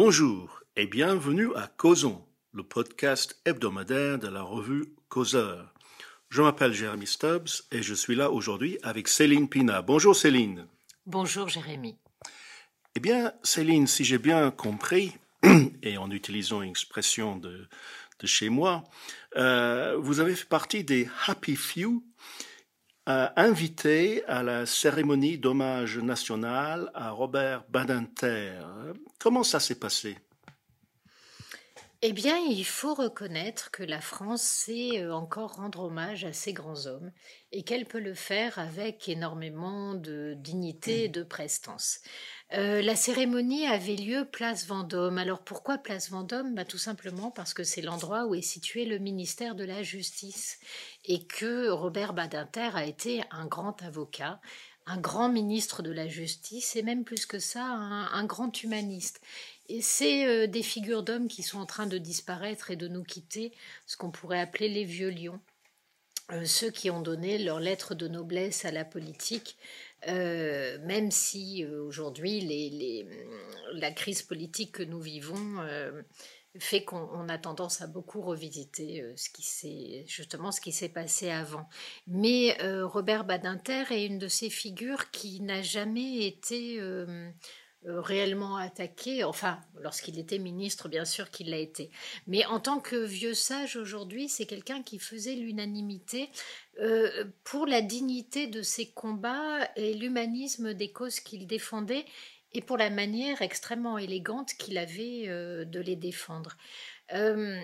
Bonjour et bienvenue à Causons, le podcast hebdomadaire de la revue Causeur. Je m'appelle Jérémy Stubbs et je suis là aujourd'hui avec Céline Pina. Bonjour Céline. Bonjour Jérémy. Eh bien, Céline, si j'ai bien compris, et en utilisant une expression de, de chez moi, euh, vous avez fait partie des Happy Few invités à la cérémonie d'hommage national à Robert Badinter. Comment ça s'est passé? Eh bien, il faut reconnaître que la France sait euh, encore rendre hommage à ces grands hommes et qu'elle peut le faire avec énormément de dignité et de prestance. Euh, la cérémonie avait lieu place Vendôme. Alors pourquoi place Vendôme? Bah, Tout simplement parce que c'est l'endroit où est situé le ministère de la Justice et que Robert Badinter a été un grand avocat un grand ministre de la justice et même plus que ça, un, grand humaniste. Et c'est euh, des figures d'hommes qui sont en train de disparaître et de nous quitter, ce qu'on pourrait appeler les vieux lions. Euh, ceux qui ont donné leur lettre de noblesse à la politique, euh, même si aujourd'hui les, la crise politique que nous vivons fait qu'on a tendance à beaucoup revisiter euh, ce qui s'est justement ce qui s'est passé avant. Mais euh, Robert Badinter est une de ces figures qui n'a jamais été euh, réellement attaqué, enfin lorsqu'il était ministre bien sûr qu'il l'a été, mais en tant que vieux sage aujourd'hui c'est quelqu'un qui faisait l'unanimité pour la dignité de ses combats et l'humanisme des causes qu'il défendait et pour la manière extrêmement élégante qu'il avait euh, de les défendre. Euh,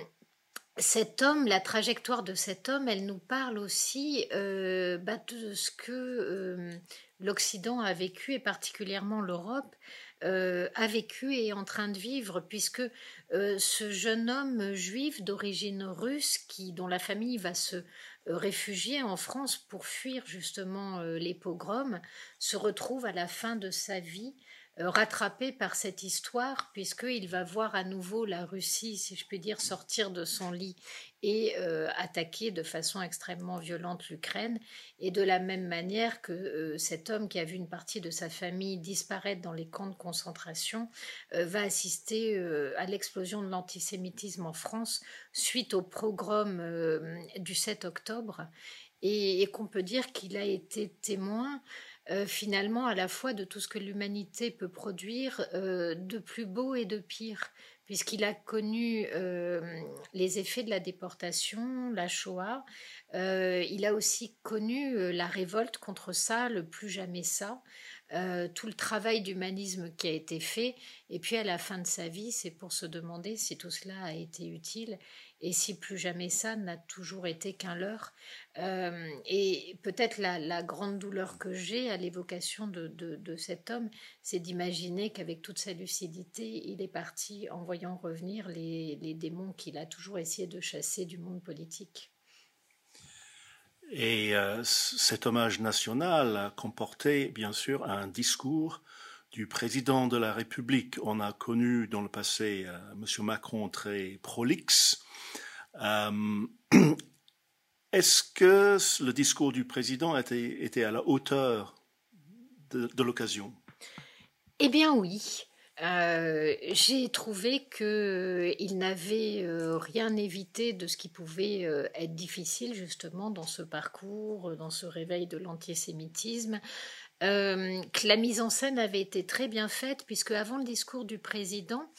cet homme, la trajectoire de cet homme, elle nous parle aussi euh, bah, de ce que l'Occident a vécu, et particulièrement l'Europe, a vécu et est en train de vivre, puisque ce jeune homme juif d'origine russe, qui, dont la famille va se réfugier en France pour fuir justement les pogroms, se retrouve à la fin de sa vie euh, rattrapé par cette histoire, puisqu'il va voir à nouveau la Russie, si je puis dire, sortir de son lit et euh, attaquer de façon extrêmement violente l'Ukraine. Et de la même manière que euh, cet homme qui a vu une partie de sa famille disparaître dans les camps de concentration va assister à l'explosion de l'antisémitisme en France suite au pogrom du 7 octobre, et qu'on peut dire qu'il a été témoin euh, finalement à la fois de tout ce que l'humanité peut produire euh, de plus beau et de pire, puisqu'il a connu euh, les effets de la déportation, la Shoah, il a aussi connu la révolte contre ça, le plus jamais ça, tout le travail d'humanisme qui a été fait, et puis à la fin de sa vie, c'est pour se demander si tout cela a été utile et si plus jamais ça n'a toujours été qu'un leurre. Euh, et peut-être la, grande douleur que j'ai à l'évocation de, cet homme, c'est d'imaginer qu'avec toute sa lucidité, il est parti en voyant revenir les, démons qu'il a toujours essayé de chasser du monde politique. Et euh, cet hommage national a comporté, bien sûr, un discours du président de la République. On a connu dans le passé euh, M. Macron très prolixe, euh, est-ce que le discours du président était, était à la hauteur de, l'occasion? Eh bien oui. Euh, j'ai trouvé qu'il n'avait euh, rien évité de ce qui pouvait être difficile justement dans ce parcours, dans ce réveil de l'antisémitisme. que la mise en scène avait été très bien faite puisque avant le discours du président,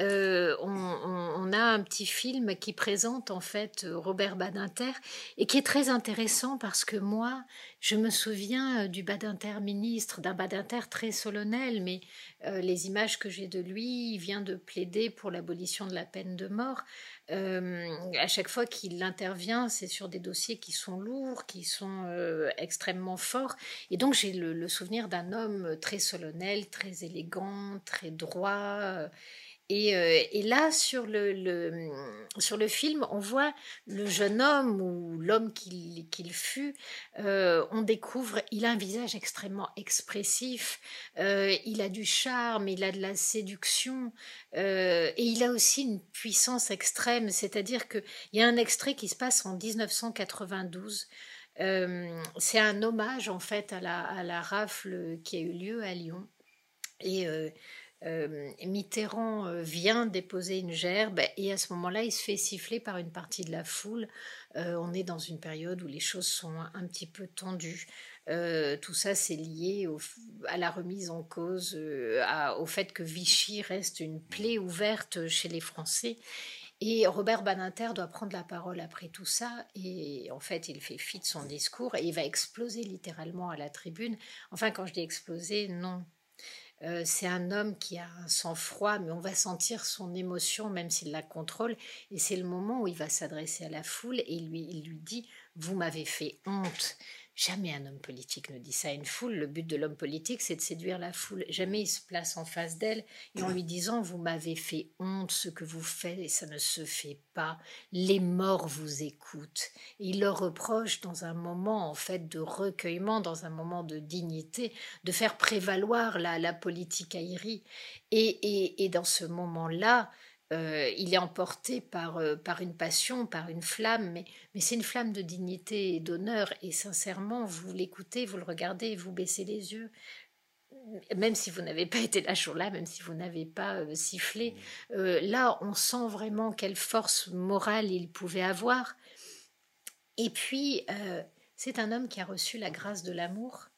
euh, on, a un petit film qui présente en fait Robert Badinter et qui est très intéressant parce que moi, je me souviens euh, du Badinter ministre, d'un Badinter très solennel, mais euh, les images que j'ai de lui, il vient de plaider pour l'abolition de la peine de mort. à chaque fois qu'il intervient, c'est sur des dossiers qui sont lourds, qui sont extrêmement forts. Et donc j'ai le, le, souvenir d'un homme très solennel, très élégant, très droit. Euh, et, là, sur le, sur le film, on voit le jeune homme ou l'homme qu'il fut, euh, on découvre, il a un visage extrêmement expressif, euh, il a du charme, il a de la séduction, et il a aussi une puissance extrême, c'est-à-dire qu'il y a un extrait qui se passe en 1992. C'est un hommage en fait à la, à la rafle qui a eu lieu à Lyon. Et Mitterrand vient déposer une gerbe et à ce moment-là, il se fait siffler par une partie de la foule. on est dans une période où les choses sont un petit peu tendues. tout ça, c'est lié à la remise en cause, au fait que Vichy reste une plaie ouverte chez les Français. Et Robert Baninter doit prendre la parole après tout ça, et en fait, il fait fi de son discours, et il va exploser littéralement à la tribune. Enfin, quand je dis exploser, non. Euh, c'est un homme qui a un sang-froid, mais on va sentir son émotion même s'il la contrôle. Et c'est le moment où il va s'adresser à la foule et lui, il lui dit Vous m'avez fait honte. Jamais un homme politique ne dit ça à une foule. Le but de l'homme politique, c'est de séduire la foule. Jamais il se place en face d'elle et en lui disant Vous m'avez fait honte ce que vous faites et ça ne se fait pas. Les morts vous écoutent. il leur reproche dans un moment en fait de recueillement, dans un moment de dignité, de faire prévaloir la, politique aérie. Et, et, et dans ce moment-là, euh, il est emporté par, euh, par une passion, par une flamme, mais, mais c'est une flamme de dignité et d'honneur. Et sincèrement, vous l'écoutez, vous le regardez, vous baissez les yeux, même si vous n'avez pas été là jour-là, même si vous n'avez pas euh, sifflé. Mmh. là, on sent vraiment quelle force morale il pouvait avoir. Et puis, c'est un homme qui a reçu la grâce de l'amour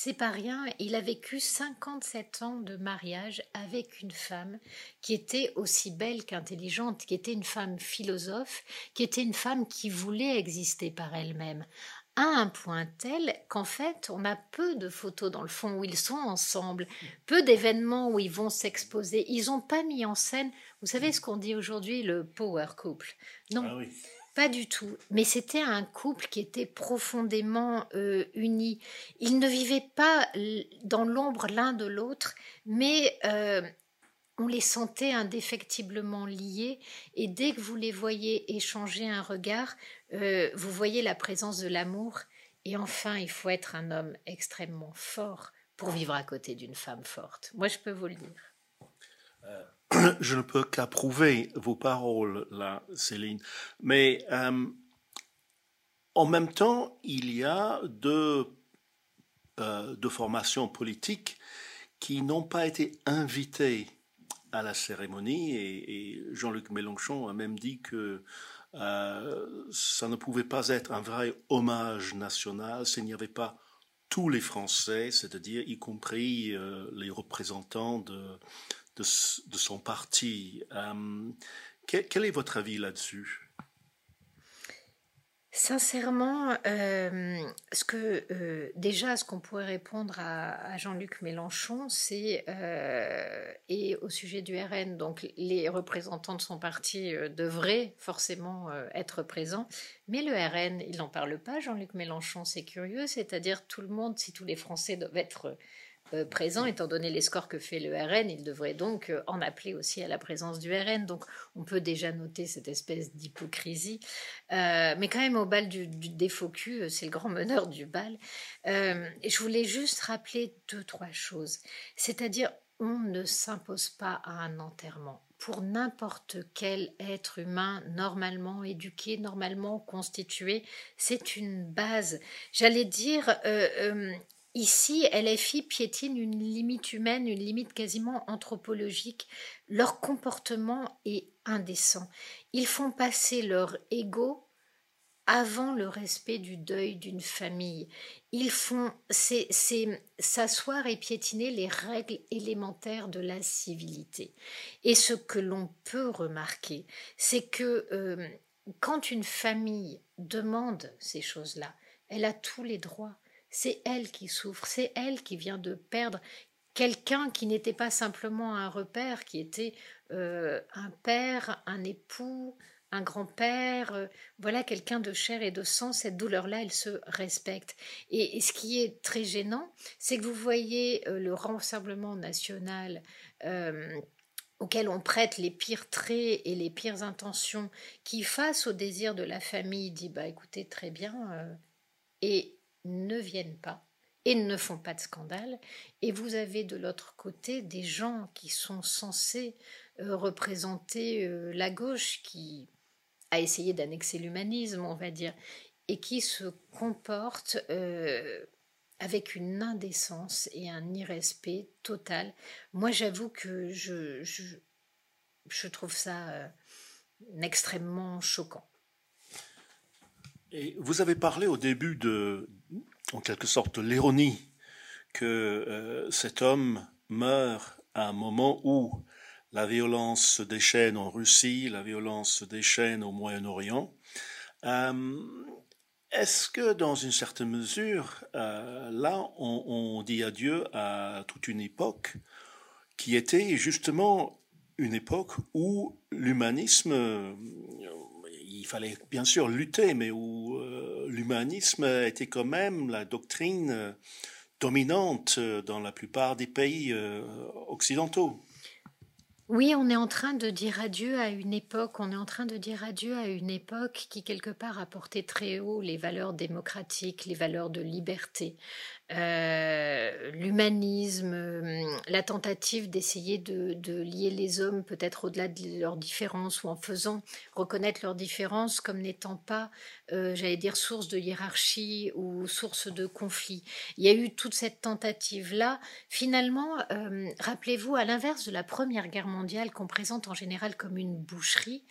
c'est pas rien, il a vécu 57 ans de mariage avec une femme qui était aussi belle qu'intelligente, qui était une femme philosophe, qui était une femme qui voulait exister par elle-même, à un point tel qu'en fait, on a peu de photos dans le fond où ils sont ensemble, peu d'événements où ils vont s'exposer. Ils n'ont pas mis en scène, vous savez ce qu'on dit aujourd'hui, le power couple? Non. Ah pas du tout. Mais c'était un couple qui était profondément euh, uni. Ils ne vivaient pas dans l'ombre l'un de l'autre, mais euh, on les sentait indéfectiblement liés. Et dès que vous les voyez échanger un regard, euh, vous voyez la présence de l'amour. Et enfin, il faut être un homme extrêmement fort pour vivre à côté d'une femme forte. Moi, je peux vous le dire. je ne peux qu'approuver vos paroles là, Céline. Mais euh, en même temps, il y a deux, euh, formations politiques qui n'ont pas été invitées à la cérémonie et, Jean-Luc Mélenchon a même dit que euh, ça ne pouvait pas être un vrai hommage national s'il n'y avait pas tous les Français, c'est-à-dire y compris les représentants de, de, son parti. Euh, quel, est votre avis là-dessus? Sincèrement, euh, ce que euh, déjà, ce qu'on pourrait répondre à, Jean-Luc Mélenchon, c'est et au sujet du RN, donc les représentants de son parti devraient forcément être présents, mais le RN, il n'en parle pas. Jean-Luc Mélenchon, c'est curieux, c'est-à-dire tout le monde, si tous les Français doivent être présent, étant donné les scores que fait le RN, il devrait donc euh, en appeler aussi à la présence du RN. Donc on peut déjà noter cette espèce d'hypocrisie. Euh, mais quand même, au bal du, du des c'est le grand meneur du bal. je voulais juste rappeler deux, trois choses. C'est-à-dire, on ne s'impose pas à un enterrement pour n'importe quel être humain normalement éduqué, normalement constitué. C'est une base. J'allais dire, Ici, LFI piétine une limite humaine, une limite quasiment anthropologique. Leur comportement est indécent. Ils font passer leur ego avant le respect du deuil d'une famille. Ils font c'est s'asseoir et piétiner les règles élémentaires de la civilité. Et ce que l'on peut remarquer, c'est que euh, quand une famille demande ces choses-là, elle a tous les droits c'est elle qui souffre, c'est elle qui vient de perdre quelqu'un qui n'était pas simplement un repère, qui était euh, un père, un époux, un grand-père, euh, voilà quelqu'un de chair et de sang, cette douleur-là, elle se respecte. Et, ce qui est très gênant, c'est que vous voyez euh, le rassemblement national auquel on prête les pires traits et les pires intentions, qui face au désir de la famille dit bah écoutez très bien, et ne viennent pas et ne font pas de scandale. Et vous avez de l'autre côté des gens qui sont censés euh, représenter euh, la gauche qui a essayé d'annexer l'humanisme, on va dire, et qui se comportent euh, avec une indécence et un irrespect total. Moi, j'avoue que je, je, trouve ça extrêmement choquant. Et vous avez parlé au début de, en quelque sorte, l'ironie que euh, cet homme meurt à un moment où la violence se déchaîne en Russie, la violence se déchaîne au Moyen-Orient. Euh, est-ce que dans une certaine mesure, euh, là, on, dit adieu à toute une époque qui était justement une époque où l'humanisme, il fallait bien sûr lutter, mais où euh, l'humanisme était quand même la doctrine dominante dans la plupart des pays occidentaux. Oui, on est en train de dire adieu à une époque, on est en train de dire adieu à une époque qui quelque part a porté très haut les valeurs démocratiques, les valeurs de liberté, euh, l'humanisme, hum, la tentative d'essayer de, lier les hommes peut-être au-delà de leurs différences ou en faisant reconnaître leurs différences comme n'étant pas, euh, j'allais dire, source de hiérarchie ou source de conflit. Il y a eu toute cette tentative-là. Finalement, hum, rappelez-vous, à l'inverse de la Première Guerre mondiale qu'on présente en général comme une boucherie,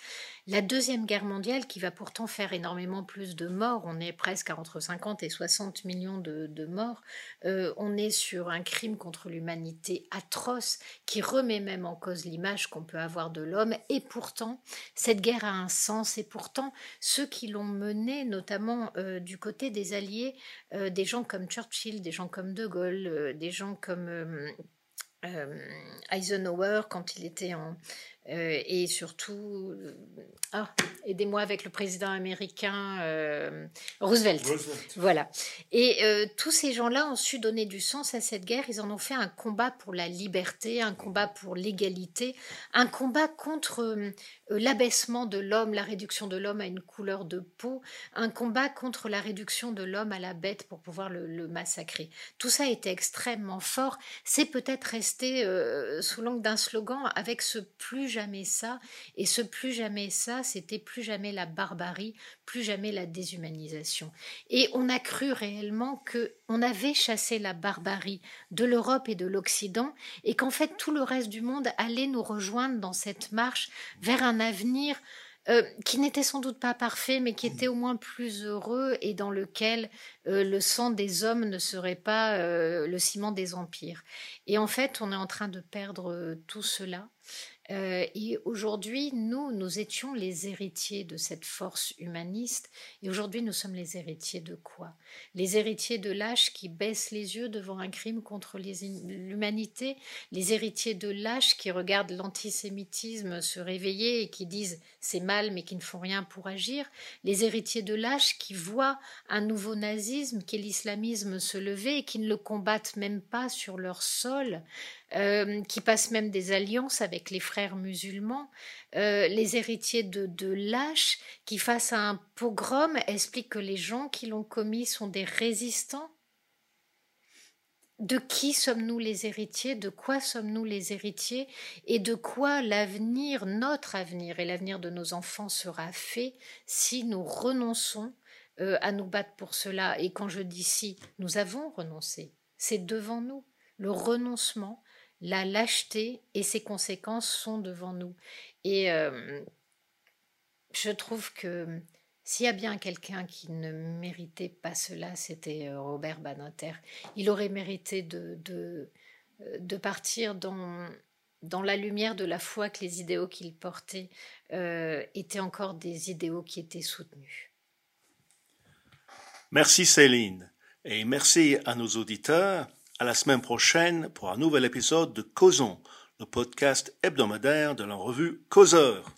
la Deuxième Guerre mondiale, qui va pourtant faire énormément plus de morts, on est presque à entre 50 et 60 millions de, morts, euh, on est sur un crime contre l'humanité atroce qui remet même en cause l'image qu'on peut avoir de l'homme. Et pourtant, cette guerre a un sens. Et pourtant, ceux qui l'ont menée, notamment euh, du côté des Alliés, euh, des gens comme Churchill, des gens comme De Gaulle, des gens comme... Eisenhower quand il était en, euh, et surtout, euh, ah, aidez-moi avec le président américain euh, Roosevelt. Voilà. Et tous ces gens-là ont su donner du sens à cette guerre. Ils en ont fait un combat pour la liberté, un combat pour l'égalité, un combat contre l'abaissement de l'homme, la réduction de l'homme à une couleur de peau, un combat contre la réduction de l'homme à la bête pour pouvoir le, le massacrer. Tout ça était extrêmement fort. C'est peut-être resté sous l'angle d'un slogan avec ce plus jamais ça. Et ce plus jamais ça, c'était plus jamais la barbarie, plus jamais la déshumanisation. Et on a cru réellement que on avait chassé la barbarie de l'Europe et de l'Occident et qu'en fait tout le reste du monde allait nous rejoindre dans cette marche vers un avenir euh, qui n'était sans doute pas parfait, mais qui était au moins plus heureux et dans lequel euh, le sang des hommes ne serait pas euh, le ciment des empires. Et en fait, on est en train de perdre tout cela. Euh, et aujourd'hui, nous, nous étions les héritiers de cette force humaniste. Et aujourd'hui, nous sommes les héritiers de quoi? Les héritiers de lâches qui baissent les yeux devant un crime contre l'humanité. Les héritiers de lâches qui regardent l'antisémitisme se réveiller et qui disent c'est mal mais qui ne font rien pour agir. Les héritiers de lâches qui voient un nouveau nazisme, qui est l'islamisme, se lever et qui ne le combattent même pas sur leur sol. Euh, qui passent même des alliances avec les frères musulmans, euh, les héritiers de, de lâches, qui face à un pogrom expliquent que les gens qui l'ont commis sont des résistants. De qui sommes-nous les héritiers? De quoi sommes-nous les héritiers? Et de quoi l'avenir, notre avenir et l'avenir de nos enfants sera fait si nous renonçons euh, à nous battre pour cela? Et quand je dis si, nous avons renoncé. C'est devant nous. Le renoncement, la lâcheté et ses conséquences sont devant nous. Et euh, je trouve que s'il y a bien quelqu'un qui ne méritait pas cela, c'était euh, Robert Badinter. Il aurait mérité de, euh, de partir dans, dans la lumière de la foi que les idéaux qu'il portait étaient encore des idéaux qui étaient soutenus. Merci Céline et merci à nos auditeurs. À la semaine prochaine pour un nouvel épisode de Causons, le podcast hebdomadaire de la revue Causeur.